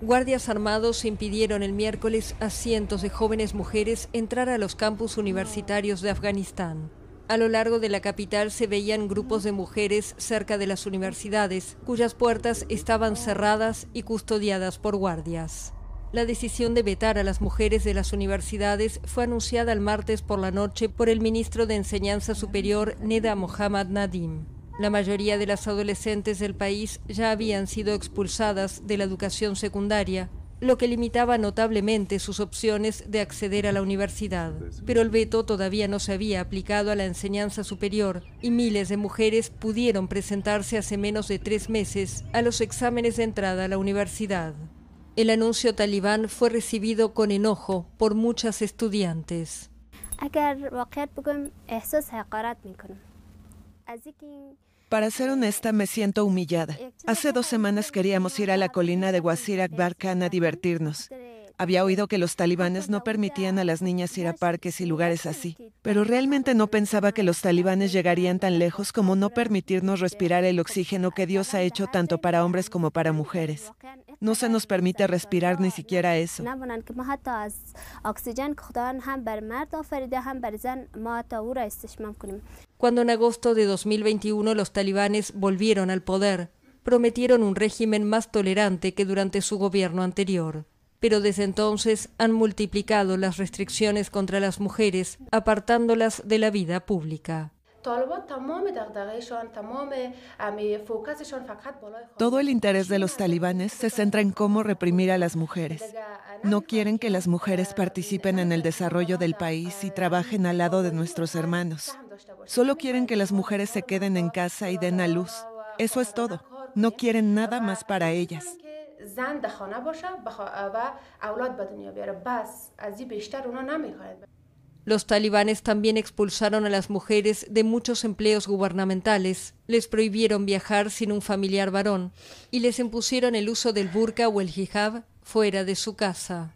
Guardias armados impidieron el miércoles a cientos de jóvenes mujeres entrar a los campus universitarios de Afganistán. A lo largo de la capital se veían grupos de mujeres cerca de las universidades, cuyas puertas estaban cerradas y custodiadas por guardias. La decisión de vetar a las mujeres de las universidades fue anunciada el martes por la noche por el ministro de Enseñanza Superior Neda Mohammad Nadim. La mayoría de las adolescentes del país ya habían sido expulsadas de la educación secundaria, lo que limitaba notablemente sus opciones de acceder a la universidad. Pero el veto todavía no se había aplicado a la enseñanza superior y miles de mujeres pudieron presentarse hace menos de tres meses a los exámenes de entrada a la universidad. El anuncio talibán fue recibido con enojo por muchas estudiantes. Para ser honesta, me siento humillada. Hace dos semanas queríamos ir a la colina de Wazir Akbar Khan a divertirnos. Había oído que los talibanes no permitían a las niñas ir a parques y lugares así, pero realmente no pensaba que los talibanes llegarían tan lejos como no permitirnos respirar el oxígeno que Dios ha hecho tanto para hombres como para mujeres. No se nos permite respirar ni siquiera eso. Cuando en agosto de 2021 los talibanes volvieron al poder, prometieron un régimen más tolerante que durante su gobierno anterior. Pero desde entonces han multiplicado las restricciones contra las mujeres, apartándolas de la vida pública. Todo el interés de los talibanes se centra en cómo reprimir a las mujeres. No quieren que las mujeres participen en el desarrollo del país y trabajen al lado de nuestros hermanos. Solo quieren que las mujeres se queden en casa y den a luz. Eso es todo. No quieren nada más para ellas. Los talibanes también expulsaron a las mujeres de muchos empleos gubernamentales, les prohibieron viajar sin un familiar varón y les impusieron el uso del burka o el hijab fuera de su casa.